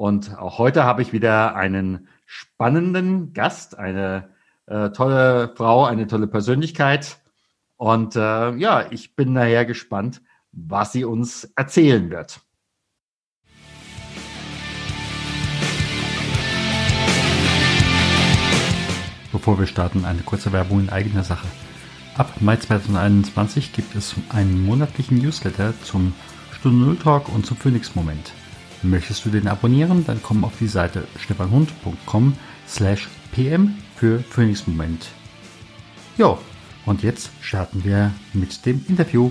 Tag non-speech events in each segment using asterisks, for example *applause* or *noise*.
Und auch heute habe ich wieder einen spannenden Gast, eine äh, tolle Frau, eine tolle Persönlichkeit. Und äh, ja, ich bin nachher gespannt, was sie uns erzählen wird. Bevor wir starten, eine kurze Werbung in eigener Sache. Ab Mai 2021 gibt es einen monatlichen Newsletter zum Stunde Null Talk und zum Phoenix Moment. Möchtest du den abonnieren, dann komm auf die Seite stefanhund.com slash pm für Phoenix Moment. Jo, und jetzt starten wir mit dem Interview.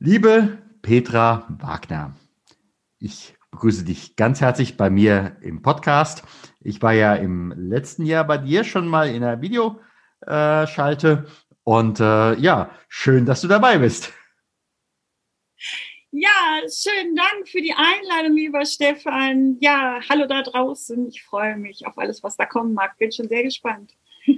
Liebe Petra Wagner, ich begrüße dich ganz herzlich bei mir im Podcast. Ich war ja im letzten Jahr bei dir schon mal in der Videoschalte und äh, ja, schön, dass du dabei bist. Ja, schönen Dank für die Einladung, lieber Stefan. Ja, hallo da draußen. Ich freue mich auf alles, was da kommen mag. Bin schon sehr gespannt. *laughs*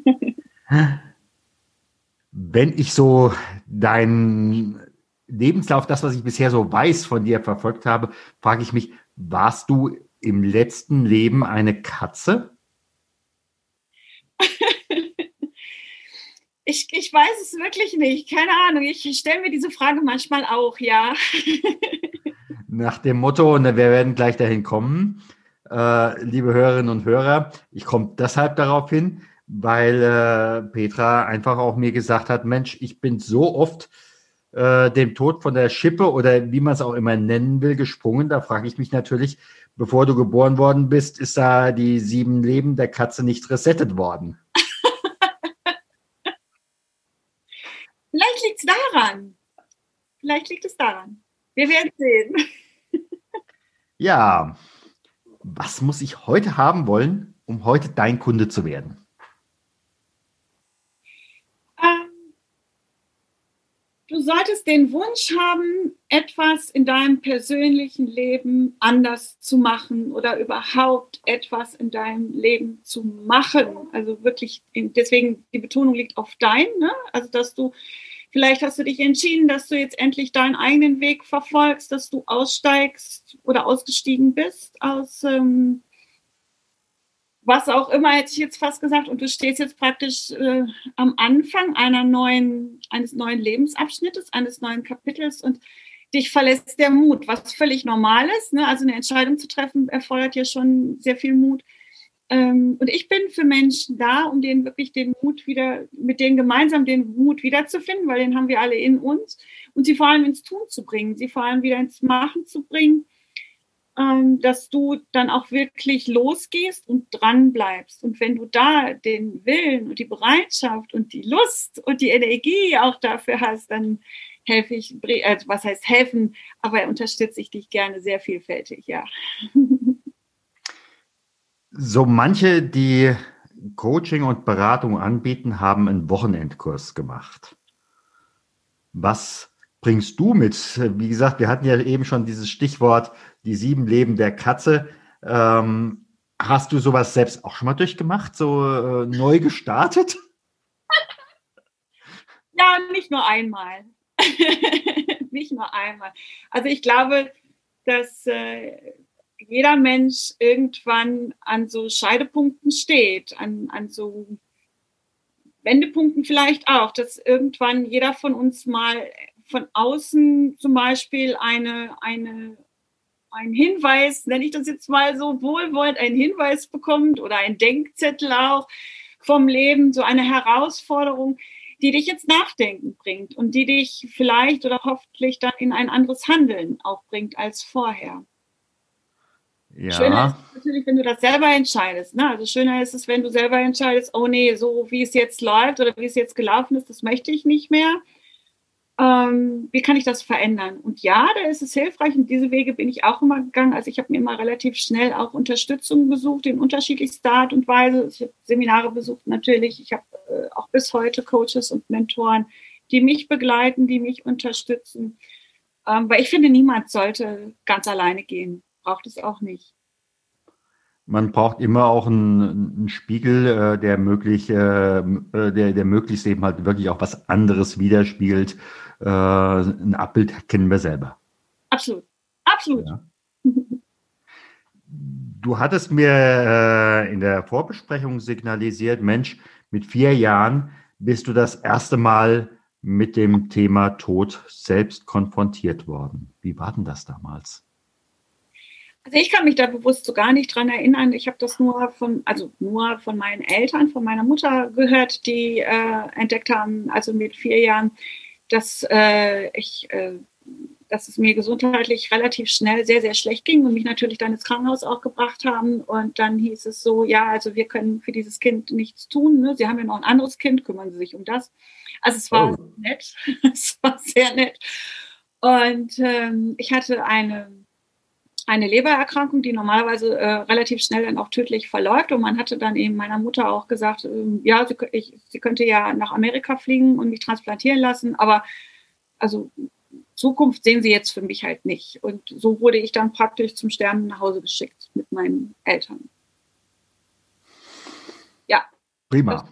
Wenn ich so deinen Lebenslauf, das, was ich bisher so weiß von dir verfolgt habe, frage ich mich, warst du im letzten Leben eine Katze? *laughs* Ich, ich weiß es wirklich nicht. Keine Ahnung. Ich stelle mir diese Frage manchmal auch, ja. *laughs* Nach dem Motto, und wir werden gleich dahin kommen, äh, liebe Hörerinnen und Hörer, ich komme deshalb darauf hin, weil äh, Petra einfach auch mir gesagt hat, Mensch, ich bin so oft äh, dem Tod von der Schippe oder wie man es auch immer nennen will, gesprungen. Da frage ich mich natürlich, bevor du geboren worden bist, ist da die sieben Leben der Katze nicht resettet worden? *laughs* Vielleicht liegt es daran. Vielleicht liegt es daran. Wir werden sehen. *laughs* Ja, was muss ich heute haben wollen, um heute dein Kunde zu werden? Ähm, du solltest den Wunsch haben, etwas in deinem persönlichen Leben anders zu machen oder überhaupt etwas in deinem Leben zu machen. Also wirklich, deswegen die Betonung liegt auf dein, ne? also dass du Vielleicht hast du dich entschieden, dass du jetzt endlich deinen eigenen Weg verfolgst, dass du aussteigst oder ausgestiegen bist aus ähm, was auch immer, hätte ich jetzt fast gesagt, und du stehst jetzt praktisch äh, am Anfang einer neuen, eines neuen Lebensabschnittes, eines neuen Kapitels und dich verlässt der Mut, was völlig normal ist. Ne? Also eine Entscheidung zu treffen erfordert ja schon sehr viel Mut. Ähm, und ich bin für Menschen da, um denen wirklich den Mut wieder, mit denen gemeinsam den Mut wiederzufinden, weil den haben wir alle in uns und sie vor allem ins Tun zu bringen, sie vor allem wieder ins Machen zu bringen, ähm, dass du dann auch wirklich losgehst und dran bleibst. Und wenn du da den Willen und die Bereitschaft und die Lust und die Energie auch dafür hast, dann helfe ich, also was heißt helfen, aber unterstütze ich dich gerne sehr vielfältig, ja. *laughs* So manche, die Coaching und Beratung anbieten, haben einen Wochenendkurs gemacht. Was bringst du mit? Wie gesagt, wir hatten ja eben schon dieses Stichwort, die sieben Leben der Katze. Ähm, hast du sowas selbst auch schon mal durchgemacht, so äh, neu gestartet? *laughs* Ja, nicht nur einmal. *laughs* nicht nur einmal. Also ich glaube, dass äh, jeder Mensch irgendwann an so Scheidepunkten steht, an, an so Wendepunkten vielleicht auch, dass irgendwann jeder von uns mal von außen zum Beispiel eine, eine, einen Hinweis, nenne ich das jetzt mal so wohlwollend, einen Hinweis bekommt oder ein Denkzettel auch vom Leben, so eine Herausforderung, die dich jetzt nachdenken bringt und die dich vielleicht oder hoffentlich dann in ein anderes Handeln auch bringt als vorher. Ja. Schöner ist es natürlich, wenn du das selber entscheidest. Ne? Also schöner ist es, wenn du selber entscheidest, oh nee, so wie es jetzt läuft oder wie es jetzt gelaufen ist, das möchte ich nicht mehr. ähm, wie kann ich das verändern? Und ja, da ist es hilfreich und diese Wege bin ich auch immer gegangen. Also ich habe mir immer relativ schnell auch Unterstützung gesucht in unterschiedlichster Art und Weise. Ich habe Seminare besucht natürlich. Ich habe äh, auch bis heute Coaches und Mentoren, die mich begleiten, die mich unterstützen. Ähm, weil ich finde, niemand sollte ganz alleine gehen. Braucht es auch nicht. Man braucht immer auch einen, einen Spiegel, äh, der möglich, äh, äh, der, der möglichst eben halt wirklich auch was anderes widerspiegelt. Ein Abbild kennen wir selber. Absolut. Absolut. Ja. Du hattest mir in der Vorbesprechung signalisiert, Mensch, mit vier Jahren bist du das erste Mal mit dem Thema Tod selbst konfrontiert worden. Wie war denn das damals? Also ich kann mich da bewusst so gar nicht dran erinnern. Ich habe das nur von, also nur von meinen Eltern, von meiner Mutter gehört, die äh, entdeckt haben, also mit vier Jahren, dass äh, ich, äh, dass es mir gesundheitlich relativ schnell sehr, sehr schlecht ging und mich natürlich dann ins Krankenhaus auch gebracht haben. Und dann hieß es so, ja, also wir können für dieses Kind nichts tun. Ne? Sie haben ja noch ein anderes Kind, kümmern Sie sich um das. Also es war oh. nett, *laughs* es war sehr nett. Und ähm, ich hatte eine eine Lebererkrankung, die normalerweise äh, relativ schnell dann auch tödlich verläuft. Und man hatte dann eben meiner Mutter auch gesagt, äh, ja, sie, ich, sie könnte ja nach Amerika fliegen und mich transplantieren lassen, aber also Zukunft sehen sie jetzt für mich halt nicht. Und so wurde ich dann praktisch zum Sterben nach Hause geschickt mit meinen Eltern. Ja. Prima. Das,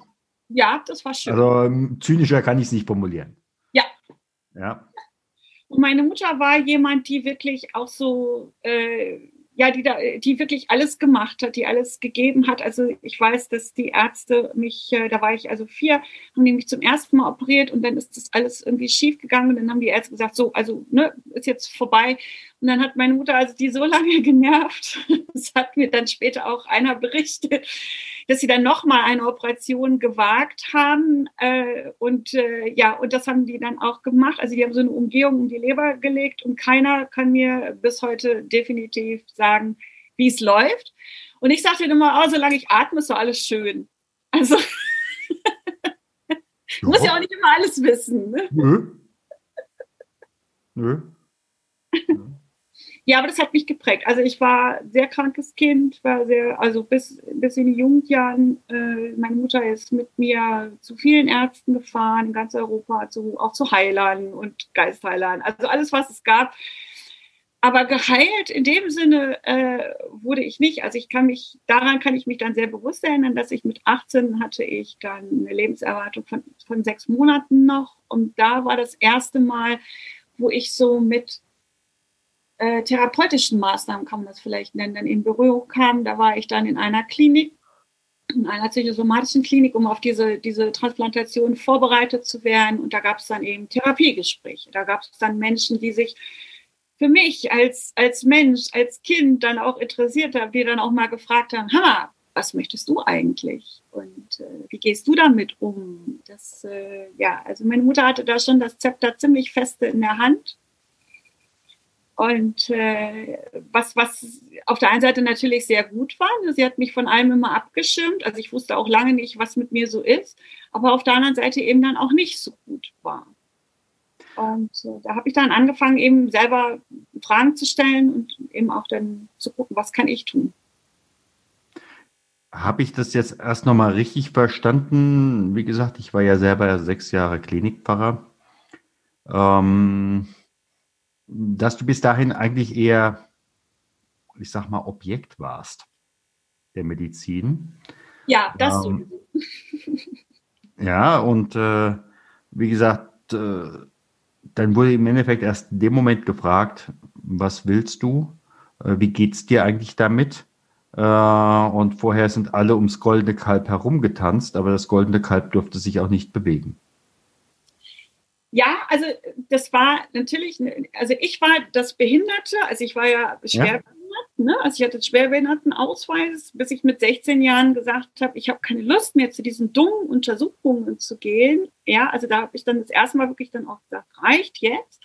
ja, das war schön. Also ähm, zynischer kann ich es nicht formulieren. Ja. Ja. Und meine Mutter war jemand, die wirklich auch so, äh, ja, die, da, die wirklich alles gemacht hat, die alles gegeben hat. Also ich weiß, dass die Ärzte mich, äh, da war ich also vier, haben die mich zum ersten Mal operiert und dann ist das alles irgendwie schief gegangen und dann haben die Ärzte gesagt, so, also, ne, ist jetzt vorbei. Und dann hat meine Mutter also die so lange genervt, *laughs* das hat mir dann später auch einer berichtet, dass sie dann nochmal eine Operation gewagt haben. Äh, und äh, ja, und das haben die dann auch gemacht. Also die haben so eine Umgehung um die Leber gelegt und keiner kann mir bis heute definitiv sagen, wie es läuft. Und ich sagte immer, oh, solange ich atme, ist doch alles schön. Also ja. *laughs* muss ja auch nicht immer alles wissen. Ne? Nö. Nö. Ja, aber das hat mich geprägt. Also ich war sehr krankes Kind, war sehr, also bis, bis in die Jugendjahren. Äh, meine Mutter ist mit mir zu vielen Ärzten gefahren, in ganz Europa, zu, auch zu Heilern und Geistheilern. Also alles, was es gab. Aber geheilt in dem Sinne äh, wurde ich nicht. Also ich kann mich, daran kann ich mich dann sehr bewusst erinnern, dass ich mit 18 hatte ich dann eine Lebenserwartung von, von sechs Monaten noch. Und da war das erste Mal, wo ich so mit äh, therapeutischen Maßnahmen, kann man das vielleicht nennen, dann in Berührung kam. Da war ich dann in einer Klinik, in einer psychosomatischen Klinik, um auf diese, diese Transplantation vorbereitet zu werden. Und da gab es dann eben Therapiegespräche. Da gab es dann Menschen, die sich für mich als, als Mensch, als Kind dann auch interessiert haben, die dann auch mal gefragt haben, Hammer, was möchtest du eigentlich? Und äh, wie gehst du damit um? Das, äh, ja, also meine Mutter hatte da schon das Zepter ziemlich feste in der Hand. Und äh, was, was auf der einen Seite natürlich sehr gut war, ne, sie hat mich von allem immer abgeschirmt. Also ich wusste auch lange nicht, was mit mir so ist, aber auf der anderen Seite eben dann auch nicht so gut war. Und äh, da habe ich dann angefangen, eben selber Fragen zu stellen und eben auch dann zu gucken, was kann ich tun. Habe ich das jetzt erst nochmal richtig verstanden? Wie gesagt, ich war ja selber sechs Jahre Klinikpfarrer. Ähm, dass du bis dahin eigentlich eher, ich sag mal, Objekt warst der Medizin. Ja, das ähm, *laughs* Ja, und äh, wie gesagt, äh, dann wurde im Endeffekt erst in dem Moment gefragt, was willst du? Äh, wie geht's dir eigentlich damit? Äh, und vorher sind alle ums goldene Kalb herumgetanzt, aber das goldene Kalb durfte sich auch nicht bewegen. Ja, also das war natürlich, also ich war das Behinderte, also ich war ja schwerbehindert, ja. ne? also ich hatte Schwerbehindertenausweis, bis ich mit 16 Jahren gesagt habe, ich habe keine Lust mehr zu diesen dummen Untersuchungen zu gehen. Ja, also da habe ich dann das erste Mal wirklich dann auch gesagt, reicht jetzt.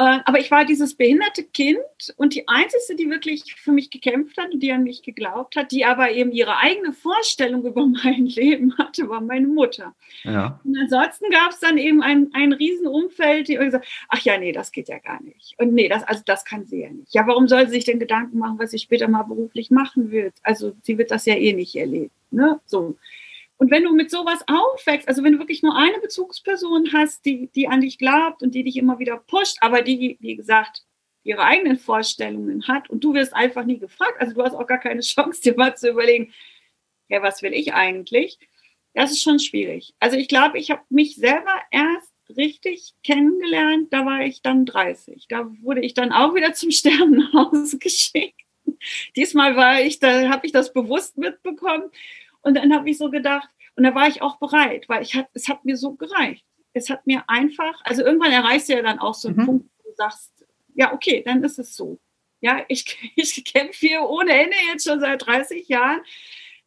Äh, aber ich war dieses behinderte Kind und die Einzige, die wirklich für mich gekämpft hat und die an mich geglaubt hat, die aber eben ihre eigene Vorstellung über *laughs* mein Leben hatte, war meine Mutter. Ja. Und ansonsten gab es dann eben ein, ein Riesenumfeld, die gesagt ach ja, nee, das geht ja gar nicht. Und nee, das, also das kann sie ja nicht. Ja, warum soll sie sich denn Gedanken machen, was sie später mal beruflich machen wird? Also sie wird das ja eh nicht erleben. Ne? So. Und wenn du mit sowas aufwächst, also wenn du wirklich nur eine Bezugsperson hast, die, die an dich glaubt und die dich immer wieder pusht, aber die, wie gesagt, ihre eigenen Vorstellungen hat und du wirst einfach nie gefragt, also du hast auch gar keine *laughs* Chance, dir mal zu überlegen, ja, was will ich eigentlich? Das ist schon schwierig. Also ich glaube, ich habe mich selber erst richtig kennengelernt, da war ich dann 30. Da wurde ich dann auch wieder zum *laughs* Hause geschickt. Diesmal war ich, da habe ich das bewusst mitbekommen und dann habe ich so gedacht, und da war ich auch bereit, weil ich hat, es hat mir so gereicht. Es hat mir einfach, also irgendwann erreichst du ja dann auch so einen mhm. Punkt, wo du sagst, ja, okay, dann ist es so. Ja, ich, *laughs* ich kämpfe hier ohne Ende jetzt schon seit 30 Jahren,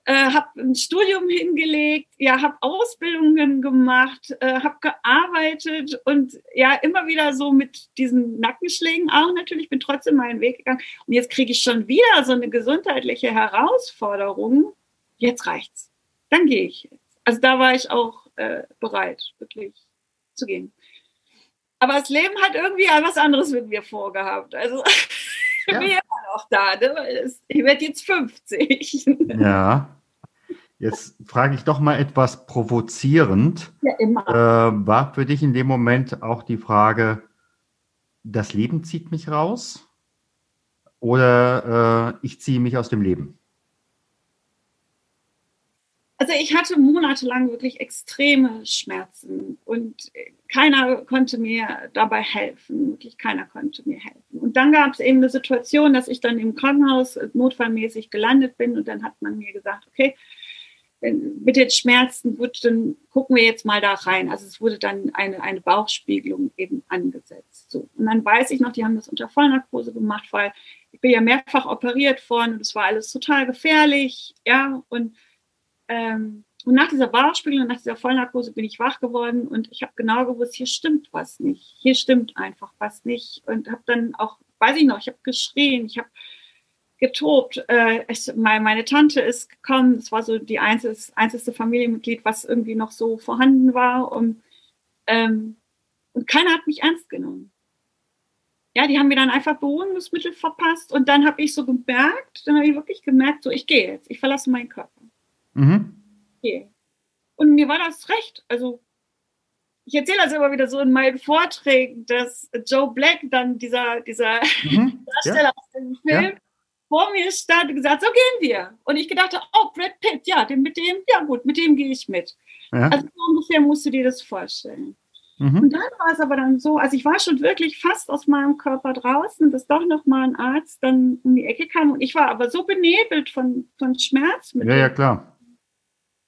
äh, habe ein Studium hingelegt, ja, habe Ausbildungen gemacht, äh, habe gearbeitet und ja, immer wieder so mit diesen Nackenschlägen auch natürlich, bin trotzdem meinen Weg gegangen. Und jetzt kriege ich schon wieder so eine gesundheitliche Herausforderung, jetzt reicht's. Dann gehe ich jetzt. Also da war ich auch äh, bereit, wirklich zu gehen. Aber das Leben hat irgendwie was anderes mit mir vorgehabt. Also *laughs* ja. bin immer noch da. Ne? Ich werde jetzt 50. *laughs* Ja. Jetzt frage ich doch mal etwas provozierend. Ja, immer. Äh, war für dich in dem Moment auch die Frage, das Leben zieht mich raus oder äh, ich ziehe mich aus dem Leben? Also ich hatte monatelang wirklich extreme Schmerzen und keiner konnte mir dabei helfen. Wirklich keiner konnte mir helfen. Und dann gab es eben eine Situation, dass ich dann im Krankenhaus notfallmäßig gelandet bin und dann hat man mir gesagt, okay, mit den Schmerzen wird, dann gucken wir jetzt mal da rein. Also es wurde dann eine, eine Bauchspiegelung eben angesetzt. So. Und dann weiß ich noch, die haben das unter Vollnarkose gemacht, weil ich bin ja mehrfach operiert worden und es war alles total gefährlich, ja, und ähm, und nach dieser Bauchspiegelung, nach dieser Vollnarkose bin ich wach geworden und ich habe genau gewusst, hier stimmt was nicht. Hier stimmt einfach was nicht. Und habe dann auch, weiß ich noch, ich habe geschrien, ich habe getobt. Äh, ich, meine Tante ist gekommen, es war so die einzige, einzige Familienmitglied, was irgendwie noch so vorhanden war. Und, ähm, und keiner hat mich ernst genommen. Ja, die haben mir dann einfach Beruhigungsmittel verpasst und dann habe ich so gemerkt, dann habe ich wirklich gemerkt, so ich gehe jetzt, ich verlasse meinen Körper. Mhm. Okay. Und mir war das recht. Also ich erzähle das immer wieder so in meinen Vorträgen, dass Joe Black dann dieser, dieser mhm. *laughs* Darsteller ja. aus dem Film ja. vor mir stand und gesagt, so gehen wir. Und ich gedachte, oh, Brad Pitt, ja, mit dem, ja gut, mit dem gehe ich mit. Ja. Also ungefähr musst du dir das vorstellen. Mhm. Und dann war es aber dann so, also ich war schon wirklich fast aus meinem Körper draußen, dass doch noch mal ein Arzt dann um die Ecke kam und ich war aber so benebelt von, von Schmerz. ja, ja, klar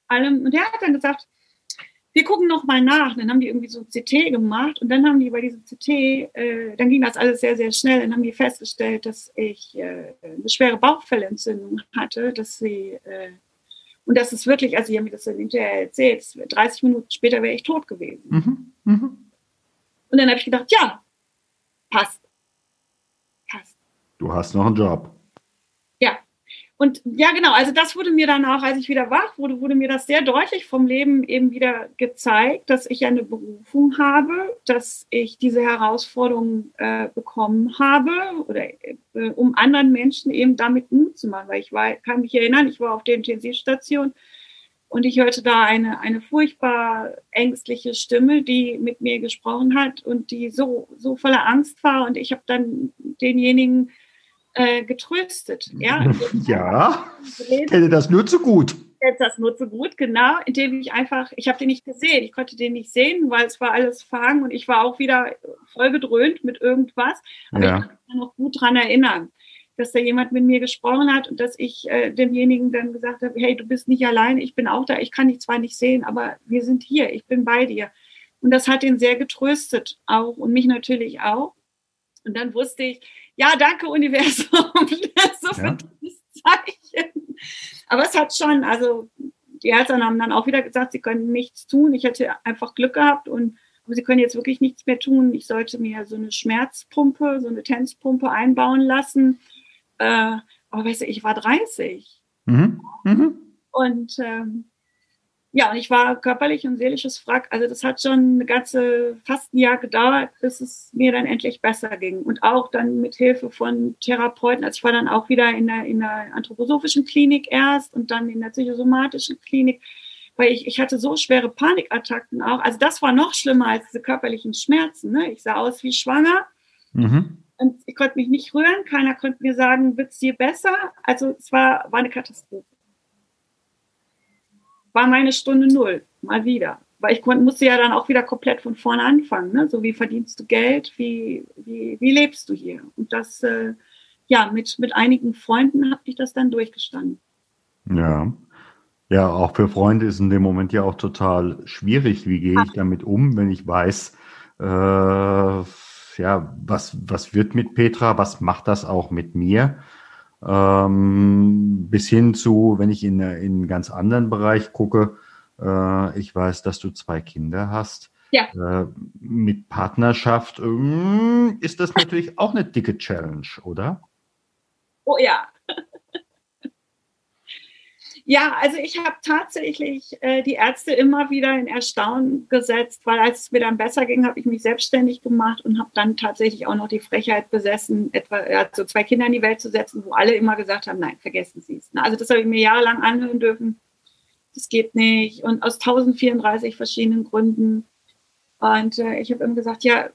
allem. Und der hat dann gesagt, wir gucken noch mal nach. Dann haben die irgendwie so CT gemacht und dann haben die bei diesem CT, äh, dann ging das alles sehr, sehr schnell. Dann haben die festgestellt, dass ich äh, eine schwere Bauchfellentzündung hatte, dass sie, äh, und das ist wirklich, also die haben mir das dann hinterher erzählt, 30 Minuten später wäre ich tot gewesen. Mhm. Mhm. Und dann habe ich gedacht, ja, passt. Passt. Du hast noch einen Job. Und ja, genau, also das wurde mir dann auch, als ich wieder wach wurde, wurde mir das sehr deutlich vom Leben eben wieder gezeigt, dass ich eine Berufung habe, dass ich diese Herausforderung äh, bekommen habe oder äh, um anderen Menschen eben damit Mut zu machen. Weil ich war, kann mich erinnern, ich war auf der Intensivstation und ich hörte da eine, eine furchtbar ängstliche Stimme, die mit mir gesprochen hat und die so, so voller Angst war. Und ich habe dann denjenigen äh, getröstet. Ja, *laughs* ja ich kenne das nur zu gut. Ich kenne das nur zu gut, genau, indem ich einfach, ich habe den nicht gesehen, ich konnte den nicht sehen, weil es war alles verhangen und ich war auch wieder voll gedröhnt mit irgendwas, aber ja. ich kann mich noch gut daran erinnern dass da jemand mit mir gesprochen hat und dass ich äh, demjenigen dann gesagt habe, hey, du bist nicht allein, ich bin auch da, ich kann dich zwar nicht sehen, aber wir sind hier, ich bin bei dir. Und das hat ihn sehr getröstet auch und mich natürlich auch. Und dann wusste ich, ja, danke Universum *laughs* so für ja. dieses Zeichen. Aber es hat schon, also die Eltern haben dann auch wieder gesagt, sie können nichts tun. Ich hätte einfach Glück gehabt und aber Sie können jetzt wirklich nichts mehr tun. Ich sollte mir so eine Schmerzpumpe, so eine Tenspumpe einbauen lassen. Äh, aber weißt du, ich war 30. Mhm. Mhm. Und ähm, ja, und ich war körperlich und seelisches Wrack. Also das hat schon eine ganze, fast ein Jahr gedauert, bis es mir dann endlich besser ging. Und auch dann mit Hilfe von Therapeuten. Also ich war dann auch wieder in der, in der anthroposophischen Klinik erst und dann in der psychosomatischen Klinik, weil ich, ich hatte so schwere Panikattacken auch. Also das war noch schlimmer als diese körperlichen Schmerzen. Ne? Ich sah aus wie schwanger. Mhm. Und ich konnte mich nicht rühren. Keiner konnte mir sagen, wird es dir besser? Also es war, war eine Katastrophe war meine Stunde null, mal wieder. Weil ich konnte, musste ja dann auch wieder komplett von vorne anfangen. Ne? So wie verdienst du Geld, wie, wie, wie lebst du hier? Und das, äh, ja, mit, mit einigen Freunden habe ich das dann durchgestanden. Ja. Ja, auch für Freunde ist in dem Moment ja auch total schwierig. Wie gehe ich damit um, wenn ich weiß, äh, ja, was, was wird mit Petra, was macht das auch mit mir? Ähm, bis hin zu, wenn ich in, in einen ganz anderen Bereich gucke, äh, ich weiß, dass du zwei Kinder hast. Ja. Äh, mit Partnerschaft äh, ist das natürlich auch eine dicke Challenge, oder? Oh ja. Ja, also ich habe tatsächlich äh, die Ärzte immer wieder in Erstaunen gesetzt, weil als es mir dann besser ging, habe ich mich selbstständig gemacht und habe dann tatsächlich auch noch die Frechheit besessen, etwa also zwei Kinder in die Welt zu setzen, wo alle immer gesagt haben, nein, vergessen Sie es. Also das habe ich mir jahrelang anhören dürfen. Das geht nicht und aus 1034 verschiedenen Gründen. Und äh, ich habe immer gesagt, ja,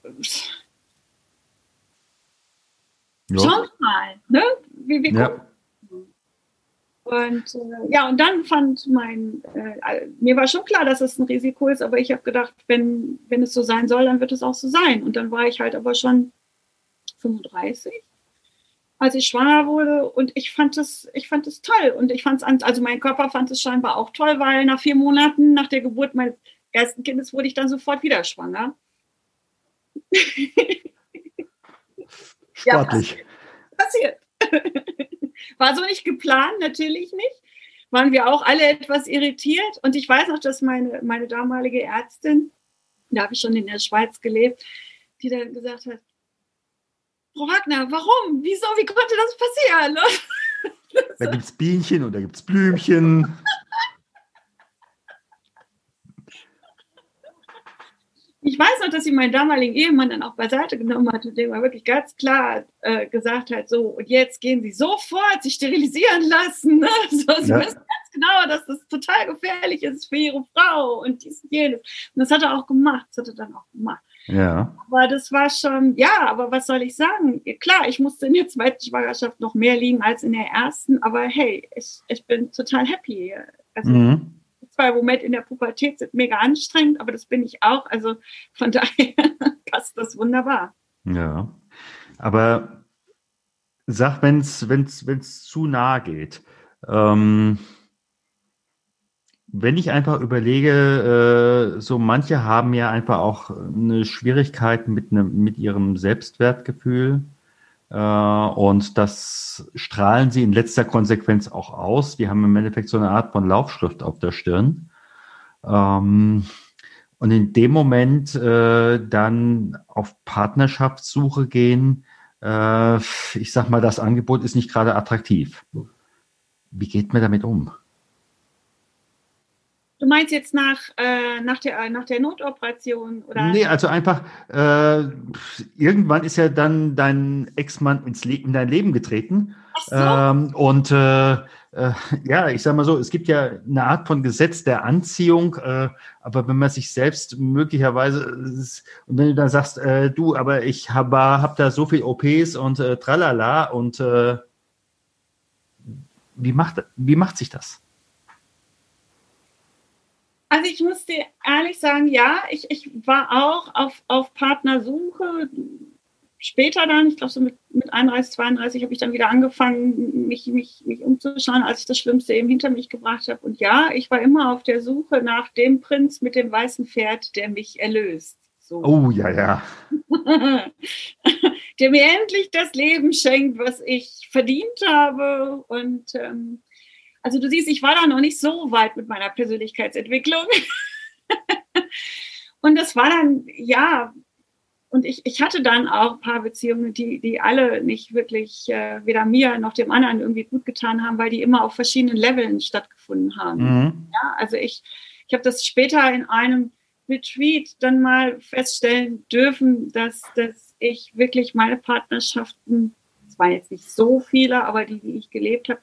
ja. schau mal, ne? Wie, wie ja. Und äh, ja, und dann fand mein, äh, mir war schon klar, dass es ein Risiko ist, aber ich habe gedacht, wenn, wenn es so sein soll, dann wird es auch so sein. Und dann war ich halt aber schon 35, als ich schwanger wurde und ich fand es, ich fand es toll. Und ich fand es, also mein Körper fand es scheinbar auch toll, weil nach vier Monaten nach der Geburt meines ersten Kindes wurde ich dann sofort wieder schwanger. *laughs* Sportlich. *laughs* Ja, passiert. War so nicht geplant, natürlich nicht. Waren wir auch alle etwas irritiert. Und ich weiß noch, dass meine, meine damalige Ärztin, da habe ich schon in der Schweiz gelebt, die dann gesagt hat, Frau Wagner, warum? Wieso? Wie konnte das passieren? *laughs* Da gibt es Bienchen und da gibt es Blümchen. Ich weiß noch, dass sie meinen damaligen Ehemann dann auch beiseite genommen hat und dem war wirklich ganz klar äh, gesagt hat, so, und jetzt gehen sie sofort sich sterilisieren lassen. Ne? *laughs* So, sie ja. wissen ganz genau, dass das total gefährlich ist für ihre Frau und dies und jenes. Und das hat er auch gemacht, das hat er dann auch gemacht. Ja. Aber das war schon, ja, aber was soll ich sagen? Klar, ich musste in der zweiten Schwangerschaft noch mehr liegen als in der ersten, aber hey, ich, ich bin total happy. Also, mhm zwar im Moment in der Pubertät sind mega anstrengend, aber das bin ich auch. Also von *laughs* daher passt das wunderbar. Ja, aber sag, wenn es zu nahe geht, ähm, wenn ich einfach überlege, äh, so manche haben ja einfach auch eine Schwierigkeit mit, ne, mit ihrem Selbstwertgefühl. Äh, und das strahlen sie in letzter Konsequenz auch aus. Die haben im Endeffekt so eine Art von Laufschrift auf der Stirn. Ähm, und in dem Moment äh, dann auf Partnerschaftssuche gehen, äh, ich sag mal, das Angebot ist nicht gerade attraktiv. Wie geht man damit um? Du meinst jetzt nach, äh, nach, der, nach der Notoperation? Oder? Nee, also einfach, äh, irgendwann ist ja dann dein Ex-Mann ins Le in dein Leben getreten. Ach so. Ähm, und äh, äh, ja, ich sag mal so, es gibt ja eine Art von Gesetz der Anziehung, äh, aber wenn man sich selbst möglicherweise, und wenn du dann sagst, äh, du, aber ich habe hab da so viel OPs und äh, tralala und äh, wie macht, wie macht sich das? Also ich muss dir ehrlich sagen, ja, ich, ich war auch auf, auf Partnersuche. Später dann, ich glaube so mit, mit 31, 32 habe ich dann wieder angefangen, mich, mich, mich umzuschauen, als ich das Schlimmste eben hinter mich gebracht habe. Und ja, ich war immer auf der Suche nach dem Prinz mit dem weißen Pferd, der mich erlöst. So. Oh, ja, ja. *laughs* der mir endlich das Leben schenkt, was ich verdient habe. Und ähm, also du siehst, ich war da noch nicht so weit mit meiner Persönlichkeitsentwicklung. *laughs* Und das war dann, ja, und ich, ich hatte dann auch ein paar Beziehungen, die, die alle nicht wirklich äh, weder mir noch dem anderen irgendwie gut getan haben, weil die immer auf verschiedenen Leveln stattgefunden haben. Mhm. Ja, also ich, ich habe das später in einem Retreat dann mal feststellen dürfen, dass, dass ich wirklich meine Partnerschaften, es waren jetzt nicht so viele, aber die, die ich gelebt habe,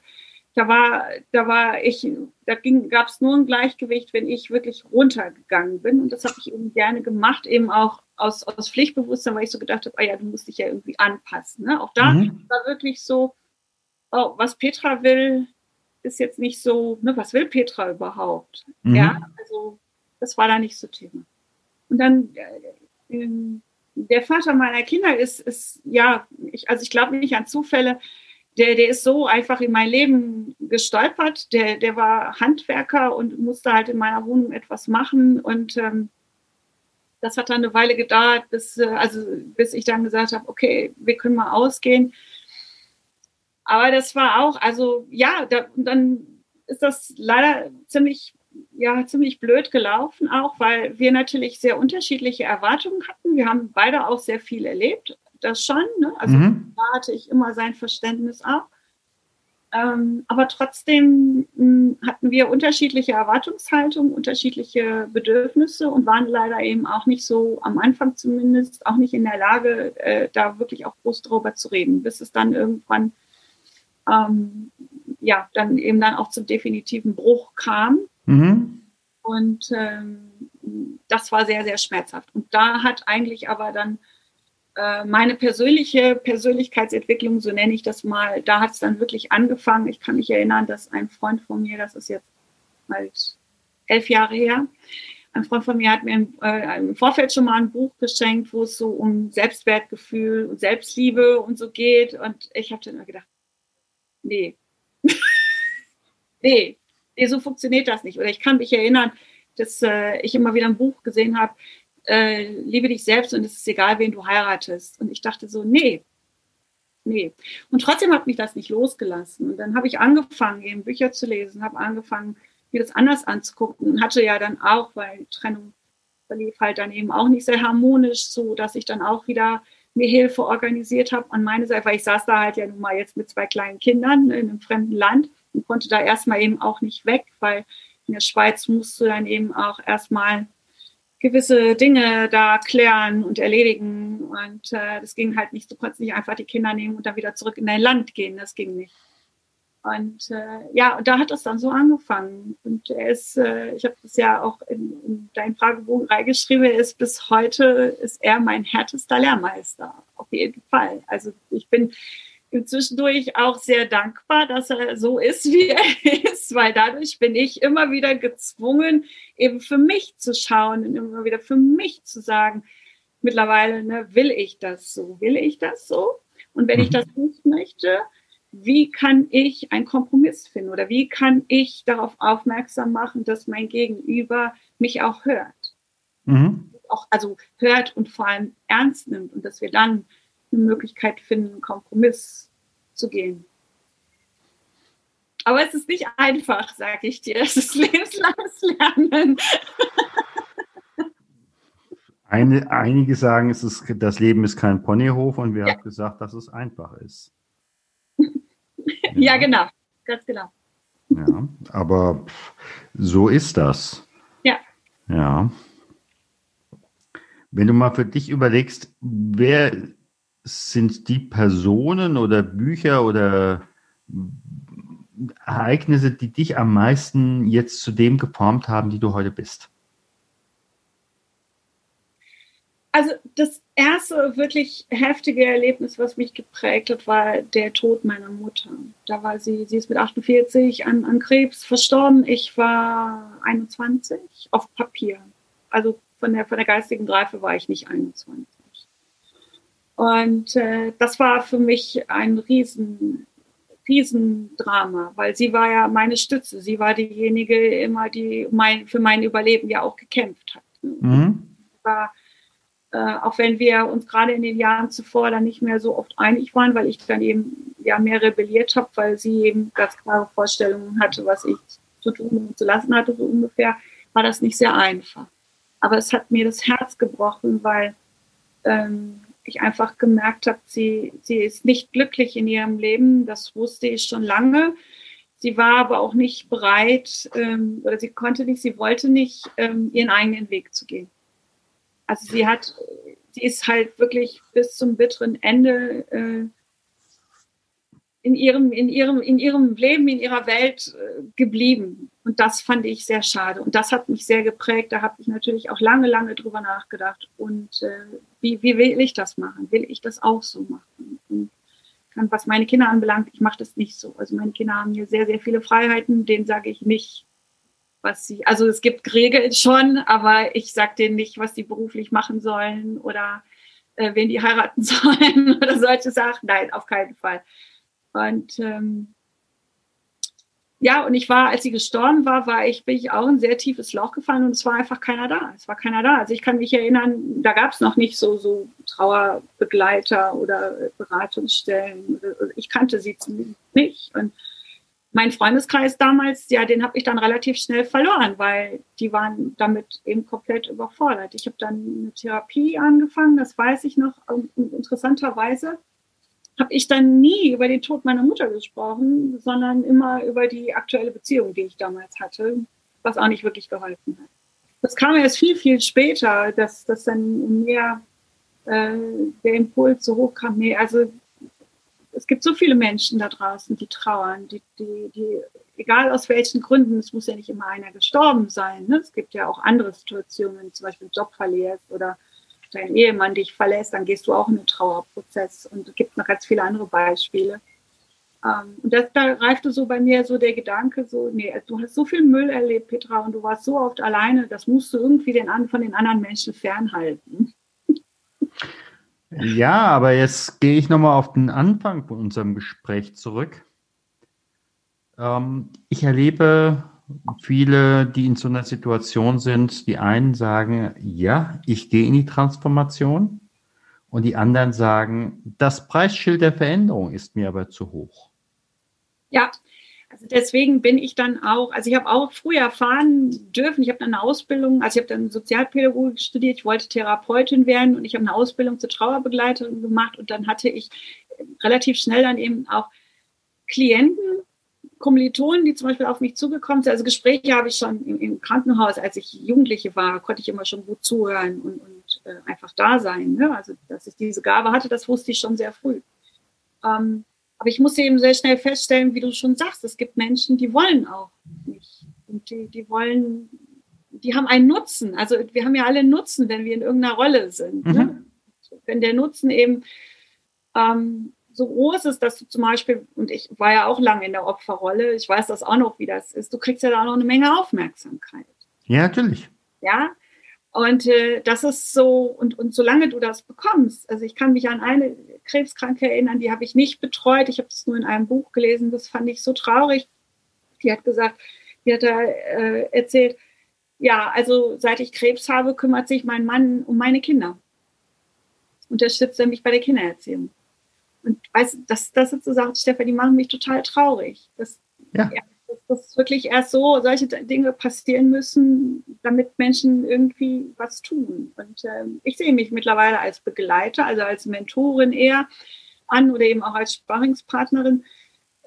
da war, da war ich, da gab es nur ein Gleichgewicht, wenn ich wirklich runtergegangen bin. Und das habe ich eben gerne gemacht, eben auch aus, aus Pflichtbewusstsein, weil ich so gedacht habe, ah ja, du musst dich ja irgendwie anpassen. Ne? Auch da mhm. war wirklich so, oh, was Petra will, ist jetzt nicht so, ne, was will Petra überhaupt? Mhm. Ja, also das war da nicht so Thema. Und dann äh, der Vater meiner Kinder ist, ist ja, ich, also ich glaube nicht an Zufälle, der, der ist so einfach in mein Leben gestolpert. Der, der war Handwerker und musste halt in meiner Wohnung etwas machen. Und ähm, das hat dann eine Weile gedauert, bis, äh, also, bis ich dann gesagt habe, okay, wir können mal ausgehen. Aber das war auch, also ja, da, dann ist das leider ziemlich, ja, ziemlich blöd gelaufen, auch weil wir natürlich sehr unterschiedliche Erwartungen hatten. Wir haben beide auch sehr viel erlebt das schon. Ne? Also mhm. da hatte ich immer sein Verständnis auch. Ähm, aber trotzdem mh, hm, hatten wir unterschiedliche Erwartungshaltungen, unterschiedliche Bedürfnisse und waren leider eben auch nicht so, am Anfang zumindest, auch nicht in der Lage, äh, da wirklich auch groß drüber zu reden, bis es dann irgendwann, ähm, ja, dann eben dann auch zum definitiven Bruch kam. Mhm. Und ähm, das war sehr, sehr schmerzhaft. Und da hat eigentlich aber dann äh, meine persönliche Persönlichkeitsentwicklung, so nenne ich das mal, da hat es dann wirklich angefangen. Ich kann mich erinnern, dass ein Freund von mir, das ist jetzt halt elf Jahre her, ein Freund von mir hat mir im, äh, im Vorfeld schon mal ein Buch geschenkt, wo es so um Selbstwertgefühl und Selbstliebe und so geht. Und ich habe dann immer gedacht, nee, *laughs* nee, nee, so funktioniert das nicht. Oder ich kann mich erinnern, dass äh, ich immer wieder ein Buch gesehen habe, äh, liebe dich selbst und es ist egal, wen du heiratest. Und ich dachte so, nee, nee. Und trotzdem hat mich das nicht losgelassen. Und dann habe ich angefangen, eben Bücher zu lesen, habe angefangen, mir das anders anzugucken und hatte ja dann auch, weil Trennung verlief halt dann eben auch nicht sehr harmonisch, so dass ich dann auch wieder mir Hilfe organisiert habe an meine Seite, weil ich saß da halt ja nun mal jetzt mit zwei kleinen Kindern in einem fremden Land und konnte da erstmal eben auch nicht weg, weil in der Schweiz musst du dann eben auch erstmal gewisse Dinge da klären und erledigen. Und äh, das ging halt nicht. Du konntest nicht einfach die Kinder nehmen und dann wieder zurück in dein Land gehen. Das ging nicht. Und äh, ja, und da hat das dann so angefangen. Und er ist, äh, ich habe das ja auch in, in deinen Fragebogen reingeschrieben, er ist bis heute, ist er mein härtester Lehrmeister. Auf jeden Fall. Also ich bin zwischendurch auch sehr dankbar, dass er so ist, wie er *laughs* ist, weil dadurch bin ich immer wieder gezwungen, eben für mich zu schauen und immer wieder für mich zu sagen, mittlerweile, ne, will ich das so? Will ich das so? Und wenn mhm. ich das nicht möchte, wie kann ich einen Kompromiss finden oder wie kann ich darauf aufmerksam machen, dass mein Gegenüber mich auch hört? Mhm. Auch, also hört und vor allem ernst nimmt und dass wir dann eine Möglichkeit finden, einen Kompromiss zu gehen. Aber es ist nicht einfach, sage ich dir. Es ist *laughs* lebenslanges Lernen. Eine, einige sagen, es ist, das Leben ist kein Ponyhof und wer ja. hat gesagt, dass es einfach ist? *laughs* ja. ja, genau, ganz genau. Ja, aber so ist das. Ja. Ja. Wenn du mal für dich überlegst, wer sind die Personen oder Bücher oder Ereignisse, die dich am meisten jetzt zu dem geformt haben, die du heute bist? Also das erste wirklich heftige Erlebnis, was mich geprägt hat, war der Tod meiner Mutter. Da war sie, sie ist mit 48 an, an Krebs verstorben. Ich war 21 auf Papier. Also von der, von der geistigen Reife war ich nicht 21. Und äh, das war für mich ein riesen, Riesendrama, weil sie war ja meine Stütze. Sie war diejenige immer, die mein, für mein Überleben ja auch gekämpft hat. Mhm. War, äh, auch wenn wir uns gerade in den Jahren zuvor dann nicht mehr so oft einig waren, weil ich dann eben ja mehr rebelliert habe, weil sie eben ganz klare Vorstellungen hatte, was ich zu tun und zu lassen hatte, so ungefähr, war das nicht sehr einfach. Aber es hat mir das Herz gebrochen, weil ähm, ich einfach gemerkt habe, sie, sie ist nicht glücklich in ihrem Leben. Das wusste ich schon lange. Sie war aber auch nicht bereit ähm, oder sie konnte nicht, sie wollte nicht, ähm, ihren eigenen Weg zu gehen. Also sie hat, sie ist halt wirklich bis zum bitteren Ende äh, in ihrem, in ihrem, in ihrem Leben, in ihrer Welt äh, geblieben. Und das fand ich sehr schade. Und das hat mich sehr geprägt. Da habe ich natürlich auch lange, lange drüber nachgedacht. Und äh, wie, wie will ich das machen? Will ich das auch so machen? Und was meine Kinder anbelangt, ich mache das nicht so. Also meine Kinder haben hier sehr, sehr viele Freiheiten. Denen sage ich nicht, was sie, also es gibt Regeln schon, aber ich sage denen nicht, was sie beruflich machen sollen oder äh, wen die heiraten *laughs* sollen oder solche Sachen. Nein, auf keinen Fall. Und ähm, ja, und ich war, als sie gestorben war, war ich, bin ich auch in ein sehr tiefes Loch gefallen und es war einfach keiner da. Es war keiner da. Also ich kann mich erinnern, da gab es noch nicht so, so Trauerbegleiter oder Beratungsstellen. Ich kannte sie zumindest nicht. Und mein Freundeskreis damals, ja, den habe ich dann relativ schnell verloren, weil die waren damit eben komplett überfordert. Ich habe dann eine Therapie angefangen, das weiß ich noch, interessanterweise habe ich dann nie über den Tod meiner Mutter gesprochen, sondern immer über die aktuelle Beziehung, die ich damals hatte, was auch nicht wirklich geholfen hat. Das kam erst viel, viel später, dass, dass dann mir äh, der Impuls so hoch kam. Nee, also es gibt so viele Menschen da draußen, die trauern, die, die, die, egal aus welchen Gründen, es muss ja nicht immer einer gestorben sein. Ne? Es gibt ja auch andere Situationen, zum Beispiel Job verlierst oder dein Ehemann dich verlässt, dann gehst du auch in einen Trauerprozess. Und es gibt noch ganz viele andere Beispiele. Ähm, und das, da reifte so bei mir so der Gedanke, so, nee, du hast so viel Müll erlebt, Petra, und du warst so oft alleine, das musst du irgendwie den, von den anderen Menschen fernhalten. *laughs* Ja, aber jetzt gehe ich nochmal auf den Anfang von unserem Gespräch zurück. Ähm, ich erlebe viele, die in so einer Situation sind, die einen sagen, ja, ich gehe in die Transformation und die anderen sagen, das Preisschild der Veränderung ist mir aber zu hoch. Ja, also deswegen bin ich dann auch, also ich habe auch früher erfahren dürfen, ich habe dann eine Ausbildung, also ich habe dann Sozialpädagogik studiert, ich wollte Therapeutin werden und ich habe eine Ausbildung zur Trauerbegleiterin gemacht und dann hatte ich relativ schnell dann eben auch Klienten, Kommilitonen, die zum Beispiel auf mich zugekommen sind, also Gespräche habe ich schon im, im Krankenhaus, als ich Jugendliche war, konnte ich immer schon gut zuhören und, und äh, einfach da sein. Ne? Also, dass ich diese Gabe hatte, das wusste ich schon sehr früh. Ähm, aber ich musste eben sehr schnell feststellen, wie du schon sagst, es gibt Menschen, die wollen auch nicht. Und die, die wollen, die haben einen Nutzen. Also wir haben ja alle Nutzen, wenn wir in irgendeiner Rolle sind. Ne? Mhm. Ne? Wenn der Nutzen eben ähm, so groß ist, dass du zum Beispiel, und ich war ja auch lange in der Opferrolle, ich weiß das auch noch, wie das ist, du kriegst ja da auch noch eine Menge Aufmerksamkeit. Ja, natürlich. Ja, und äh, das ist so, und, und solange du das bekommst, also ich kann mich an eine Krebskranke erinnern, die habe ich nicht betreut, ich habe es nur in einem Buch gelesen, das fand ich so traurig. Die hat gesagt, die hat da äh, erzählt, ja, also seit ich Krebs habe, kümmert sich mein Mann um meine Kinder. Unterstützt er mich bei der Kindererziehung. Und weißt, das, das sind so Sachen, Stefan, die machen mich total traurig. Das, ja. ja dass, dass wirklich erst so solche Dinge passieren müssen, damit Menschen irgendwie was tun. Und ähm, ich sehe mich mittlerweile als Begleiter, also als Mentorin eher an oder eben auch als Sparringspartnerin,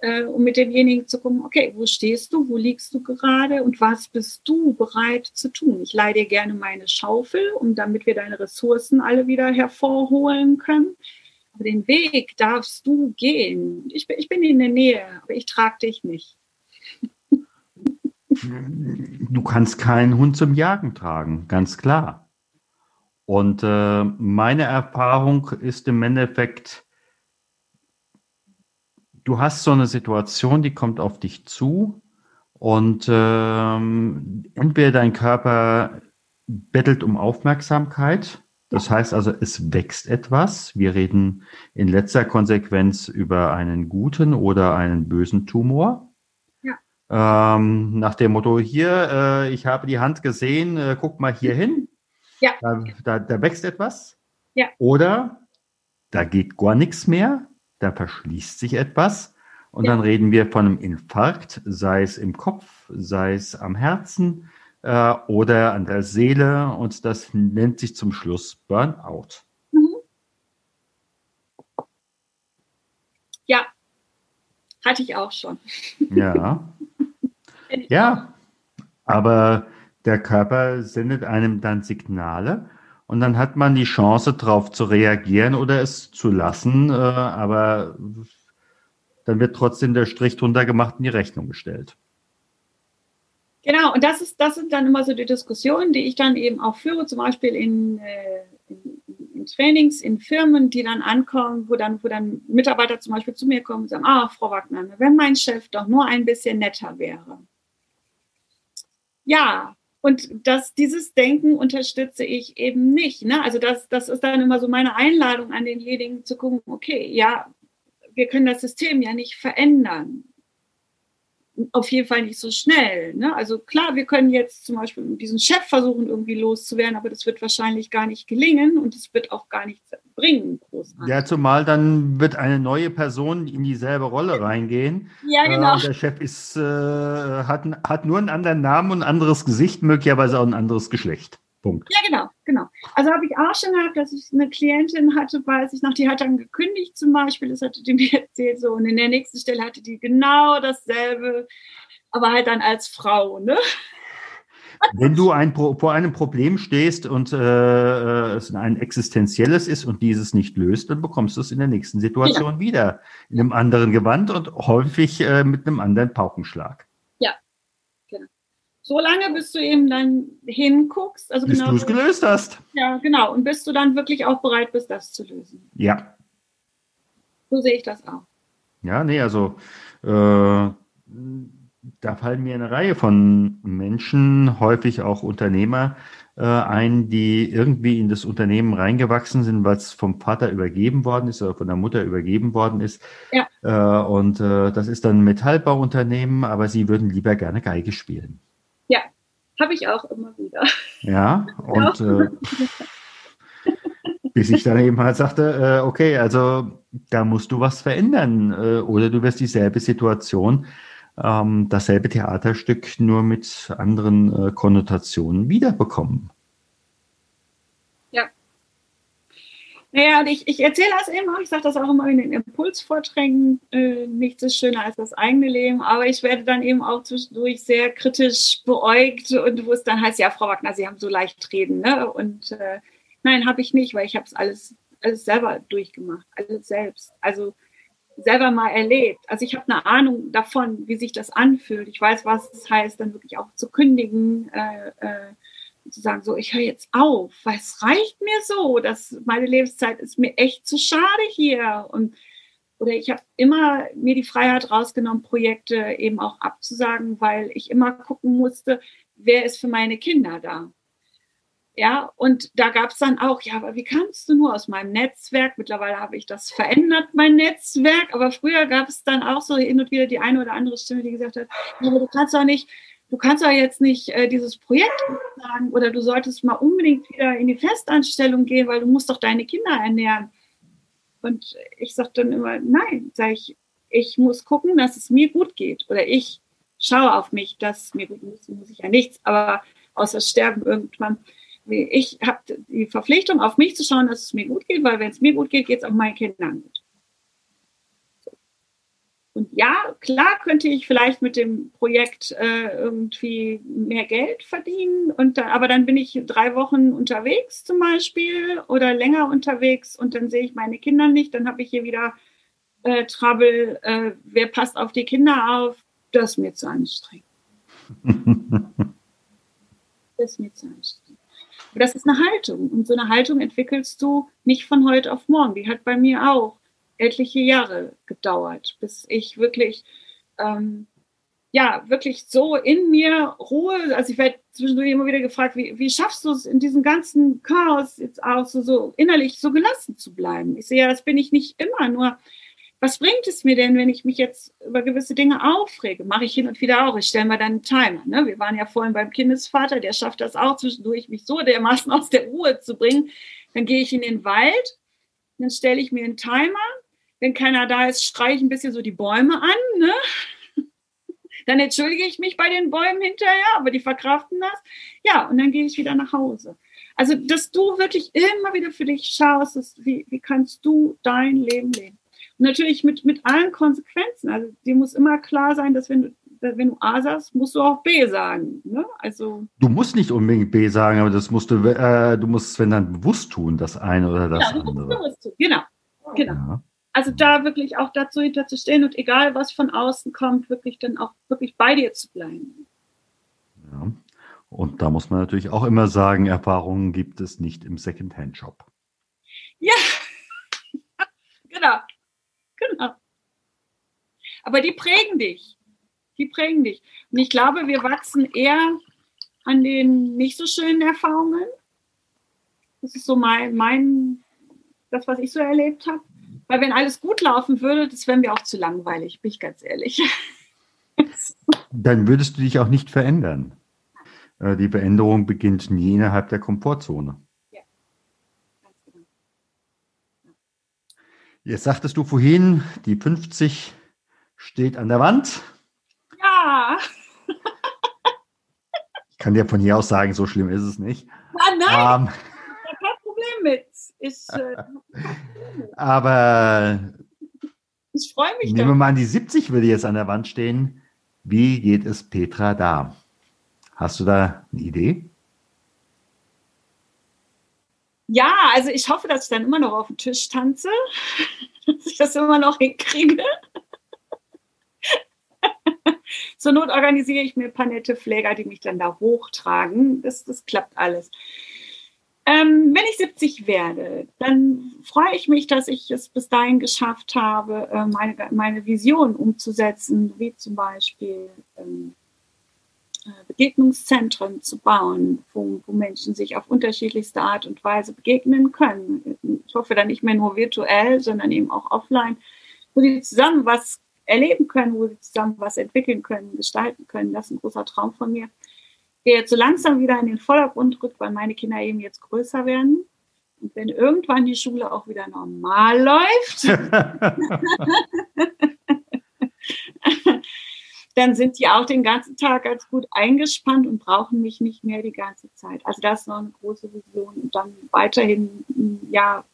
äh, um mit demjenigen zu gucken, okay, wo stehst du, wo liegst du gerade und was bist du bereit zu tun? Ich leihe dir gerne meine Schaufel, um damit wir deine Ressourcen alle wieder hervorholen können. Aber den Weg darfst du gehen. Ich, ich bin in der Nähe, aber ich trage dich nicht. Du kannst keinen Hund zum Jagen tragen, ganz klar. Und äh, meine Erfahrung ist im Endeffekt, du hast so eine Situation, die kommt auf dich zu und ähm, entweder dein Körper bettelt um Aufmerksamkeit das heißt also, es wächst etwas. Wir reden in letzter Konsequenz über einen guten oder einen bösen Tumor. Ja. Ähm, nach dem Motto, hier, äh, ich habe die Hand gesehen, äh, guck mal hier hin. Ja. Da, da, da wächst etwas. Ja. Oder da geht gar nichts mehr, da verschließt sich etwas. Und ja. dann reden wir von einem Infarkt, sei es im Kopf, sei es am Herzen, äh, oder an der Seele und das nennt sich zum Schluss Burnout. Mhm. Ja, hatte ich auch schon. Ja. *laughs* ja, aber der Körper sendet einem dann Signale und dann hat man die Chance, darauf zu reagieren oder es zu lassen, äh, aber dann wird trotzdem der Strich drunter gemacht und die Rechnung gestellt. Genau, und das, ist, das sind dann immer so die Diskussionen, die ich dann eben auch führe, zum Beispiel in, äh, in, in, Trainings, in Firmen, die dann ankommen, wo dann, wo dann Mitarbeiter zum Beispiel zu mir kommen und sagen, ah, Frau Wagner, wenn mein Chef doch nur ein bisschen netter wäre. Ja, und das, dieses Denken unterstütze ich eben nicht. Ne? Also das, das ist dann immer so meine Einladung an denjenigen zu gucken, okay, ja, wir können das System ja nicht verändern auf jeden Fall nicht so schnell. Ne? Also klar, wir können jetzt zum Beispiel diesen Chef versuchen, irgendwie loszuwerden, aber das wird wahrscheinlich gar nicht gelingen und es wird auch gar nichts bringen. Großartig. Ja, zumal dann wird eine neue Person in dieselbe Rolle reingehen. Ja, genau. Äh, der Chef ist, äh, hat, hat nur einen anderen Namen und ein anderes Gesicht, möglicherweise auch ein anderes Geschlecht. Punkt. Ja, genau, genau. Also habe ich auch schon gehabt, dass ich eine Klientin hatte, weiß ich noch, die hat dann gekündigt zum Beispiel, das hatte die *laughs* mir erzählt, so, und in der nächsten Stelle hatte die genau dasselbe, aber halt dann als Frau, ne? Wenn du ein, vor einem Problem stehst und äh, es ein existenzielles ist und dieses nicht löst, dann bekommst du es in der nächsten Situation ja. wieder in einem anderen Gewand und häufig äh, mit einem anderen Paukenschlag so lange, bis du eben dann hinguckst. Also bis genau, du es gelöst hast. Ja, genau. Und bis du dann wirklich auch bereit bist, das zu lösen. Ja. So sehe ich das auch. Ja, nee, also äh, da fallen mir eine Reihe von Menschen, häufig auch Unternehmer, äh, ein, die irgendwie in das Unternehmen reingewachsen sind, es vom Vater übergeben worden ist oder von der Mutter übergeben worden ist. Ja. Äh, und äh, das ist dann ein Metallbauunternehmen, aber sie würden lieber gerne Geige spielen. Habe ich auch immer wieder. *laughs* Ja, und äh, bis ich dann eben halt sagte, äh, okay, also da musst du was verändern äh, oder du wirst dieselbe Situation, ähm, dasselbe Theaterstück nur mit anderen äh, Konnotationen wiederbekommen. Naja, und ich, ich erzähle das auch, ich sage das auch immer in den Impulsvorträgen, äh, nichts ist schöner als das eigene Leben, aber ich werde dann eben auch zwischendurch sehr kritisch beäugt und wo es dann heißt, ja, Frau Wagner, Sie haben so leicht reden, ne? Und äh, nein, habe ich nicht, weil ich habe es alles, alles selber durchgemacht, alles selbst. Also selber mal erlebt. Also ich habe eine Ahnung davon, wie sich das anfühlt. Ich weiß, was es heißt, dann wirklich auch zu kündigen, äh, äh, zu sagen, so, ich höre jetzt auf, weil es reicht mir so, dass meine Lebenszeit ist mir echt zu schade hier. Und oder ich habe immer mir die Freiheit rausgenommen, Projekte eben auch abzusagen, weil ich immer gucken musste, wer ist für meine Kinder da. Ja, und da gab es dann auch, ja, aber wie kannst du nur aus meinem Netzwerk? Mittlerweile habe ich das verändert, mein Netzwerk, aber früher gab es dann auch so hin und wieder die eine oder andere Stimme, die gesagt hat, ja, aber du kannst doch nicht du kannst doch jetzt nicht äh, dieses Projekt sagen oder du solltest mal unbedingt wieder in die Festanstellung gehen, weil du musst doch deine Kinder ernähren. Und ich sage dann immer, nein, sage ich, ich muss gucken, dass es mir gut geht. Oder ich schaue auf mich, dass es mir gut geht, muss ich ja nichts, aber außer sterben irgendwann. Ich habe die Verpflichtung, auf mich zu schauen, dass es mir gut geht, weil wenn es mir gut geht, geht es auch meinen Kindern gut. Und ja, klar könnte ich vielleicht mit dem Projekt äh, irgendwie mehr Geld verdienen. Und da, aber dann bin ich drei Wochen unterwegs zum Beispiel oder länger unterwegs und dann sehe ich meine Kinder nicht. Dann habe ich hier wieder äh, Trouble. Äh, wer passt auf die Kinder auf? Das ist mir zu anstrengend. *laughs* das ist mir zu anstrengend. Aber das ist eine Haltung. Und so eine Haltung entwickelst du nicht von heute auf morgen. Die hat bei mir auch etliche Jahre gedauert, bis ich wirklich, ähm, ja, wirklich so in mir Ruhe, also ich werde zwischendurch immer wieder gefragt, wie, wie schaffst du es in diesem ganzen Chaos jetzt auch so, so innerlich so gelassen zu bleiben? Ich sehe ja, das bin ich nicht immer, nur was bringt es mir denn, wenn ich mich jetzt über gewisse Dinge aufrege? Mache ich hin und wieder auch. Ich stelle mir dann einen Timer. Ne? Wir waren ja vorhin beim Kindesvater, der schafft das auch zwischendurch, mich so dermaßen *laughs* aus der Ruhe zu bringen. Dann gehe ich in den Wald, dann stelle ich mir einen Timer wenn keiner da ist, schreie ich ein bisschen so die Bäume an. Ne? Dann entschuldige ich mich bei den Bäumen hinterher, aber die verkraften das. Ja, und dann gehe ich wieder nach Hause. Also, dass du wirklich immer wieder für dich schaust, dass, wie, wie kannst du dein Leben leben? Und natürlich mit, mit allen Konsequenzen. Also, dir muss immer klar sein, dass wenn du, wenn du A sagst, musst du auch B sagen. Ne? Also, du musst nicht unbedingt B sagen, aber das musst du, äh, du musst, wenn dann bewusst tun, das eine oder das ja, andere. Bewusst tun. Genau, genau. Ja. Also da wirklich auch dazu hinterzustehen und egal was von außen kommt, wirklich dann auch wirklich bei dir zu bleiben. Ja. Und da muss man natürlich auch immer sagen, Erfahrungen gibt es nicht im Secondhand-Shop. Ja, *laughs* genau, genau. Aber die prägen dich. Die prägen dich. Und ich glaube, wir wachsen eher an den nicht so schönen Erfahrungen. Das ist so mein, mein das, was ich so erlebt habe. Weil wenn alles gut laufen würde, das wäre mir auch zu langweilig, bin ich ganz ehrlich. *laughs* Dann würdest du dich auch nicht verändern. Äh, die Veränderung beginnt nie innerhalb der Komfortzone. Ja, ganz genau. Jetzt sagtest du vorhin, die 50 steht an der Wand. Ja. *laughs* ich kann dir von hier aus sagen, so schlimm ist es nicht. Ah, nein, ähm, kein Problem mit. Ich, äh, aber ich freue mich. Nehmen wir mal an, die 70 würde jetzt an der Wand stehen. Wie geht es Petra da? Hast du da eine Idee? Ja, also ich hoffe, dass ich dann immer noch auf dem Tisch tanze, *laughs* dass ich das immer noch hinkriege. *laughs* Zur Not organisiere ich mir ein paar nette Pfleger, die mich dann da hochtragen. Das, das klappt alles. Ähm, wenn ich 70 werde, dann freue ich mich, dass ich es bis dahin geschafft habe, äh, meine, meine Vision umzusetzen, wie zum Beispiel ähm, äh, Begegnungszentren zu bauen, wo, wo, Menschen sich auf unterschiedlichste Art und Weise begegnen können. Ich hoffe dann nicht mehr nur virtuell, sondern eben auch offline, wo sie zusammen was erleben können, wo sie zusammen was entwickeln können, gestalten können. Das ist ein großer Traum von mir. Der jetzt so langsam wieder in den Vordergrund rückt, weil meine Kinder eben jetzt größer werden. Und wenn irgendwann die Schule auch wieder normal läuft, *laughs* dann sind die auch den ganzen Tag ganz gut eingespannt und brauchen mich nicht mehr die ganze Zeit. Also das ist noch eine große Vision und dann weiterhin ja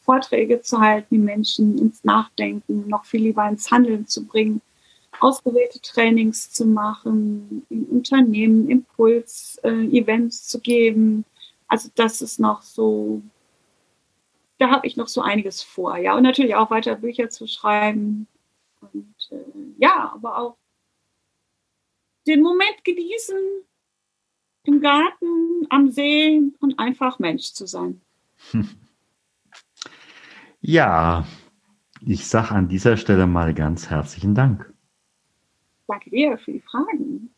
Vorträge zu halten, die Menschen ins Nachdenken, noch viel lieber ins Handeln zu bringen, ausgewählte Trainings zu machen, in Unternehmen Impuls-Events äh, zu geben. Also das ist noch so, da habe ich noch so einiges vor, ja. Und natürlich auch weiter Bücher zu schreiben. Und äh, ja, aber auch den Moment genießen, im Garten, am See und einfach Mensch zu sein. *laughs* Ja, ich sage an dieser Stelle mal ganz herzlichen Dank. Danke dir für die Fragen.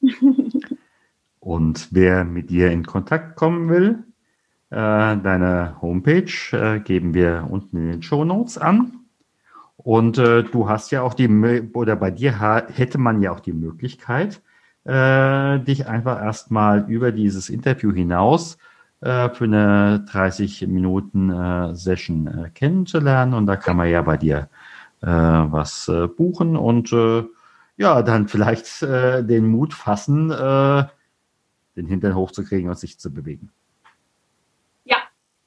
und wer mit dir in Kontakt kommen will, äh, deine Homepage äh, geben wir unten in den Show Notes an. Und äh, du hast ja auch die, oder bei dir hätte man ja auch die Möglichkeit, äh, dich einfach erstmal über dieses Interview hinaus äh, für eine 30 Minuten äh, Session kennenzulernen. Und da kann man ja bei dir was buchen und ja, dann vielleicht äh, den Mut fassen, äh, den Hintern hochzukriegen und sich zu bewegen. Ja,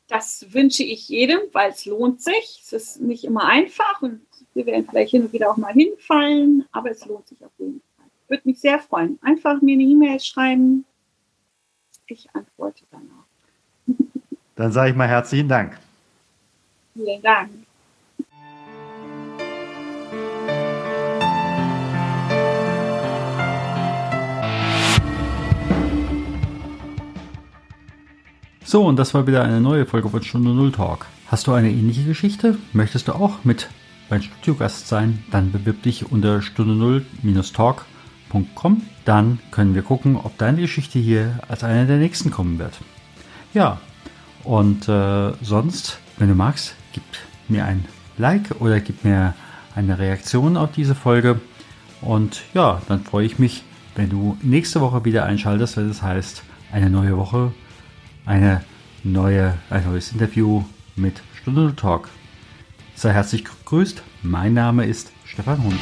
das wünsche ich jedem, weil es lohnt sich. Es ist nicht immer einfach und wir werden vielleicht hin und wieder auch mal hinfallen, aber es lohnt sich auf jeden Fall. Würde mich sehr freuen. Einfach mir eine E-Mail schreiben. Ich antworte dann auch. *laughs* Dann sage ich mal herzlichen Dank. Vielen Dank. So, und das war wieder eine neue Folge von Stunde Null Talk. Hast du eine ähnliche Geschichte? Möchtest du auch mit beim Studiogast sein? Dann bewirb dich unter stunde null-talk.com. Dann können wir gucken, ob deine Geschichte hier als eine der nächsten kommen wird. Ja, und äh, sonst, wenn du magst, gib mir ein Like oder gib mir eine Reaktion auf diese Folge. Und ja, dann freue ich mich, wenn du nächste Woche wieder einschaltest, wenn es heißt, eine neue Woche, eine neue, ein neues Interview mit Stunde Talk. Sei herzlich gegrüßt. Mein Name ist Stefan Hund.